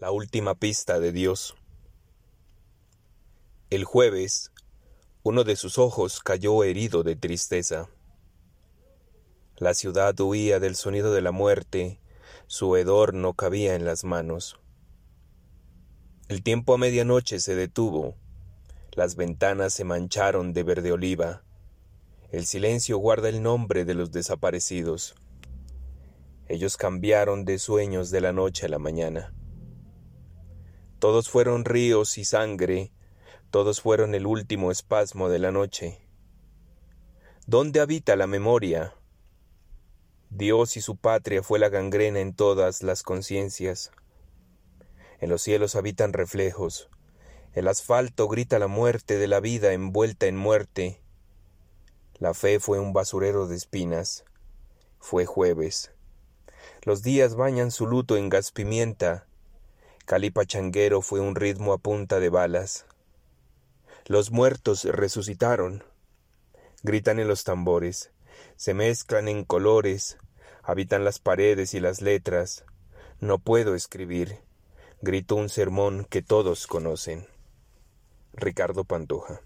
La última pista de Dios. El jueves, uno de sus ojos cayó herido de tristeza. La ciudad huía del sonido de la muerte, su hedor no cabía en las manos. El tiempo a medianoche se detuvo, las ventanas se mancharon de verde oliva, el silencio guarda el nombre de los desaparecidos. Ellos cambiaron de sueños de la noche a la mañana. Todos fueron ríos y sangre, todos fueron el último espasmo de la noche. ¿Dónde habita la memoria? Dios y su patria fue la gangrena en todas las conciencias. En los cielos habitan reflejos. El asfalto grita la muerte de la vida envuelta en muerte. La fe fue un basurero de espinas. Fue jueves. Los días bañan su luto en gas pimienta. Calipa changuero fue un ritmo a punta de balas. Los muertos resucitaron. Gritan en los tambores, se mezclan en colores, habitan las paredes y las letras. No puedo escribir. Grito un sermón que todos conocen. Ricardo Pantoja.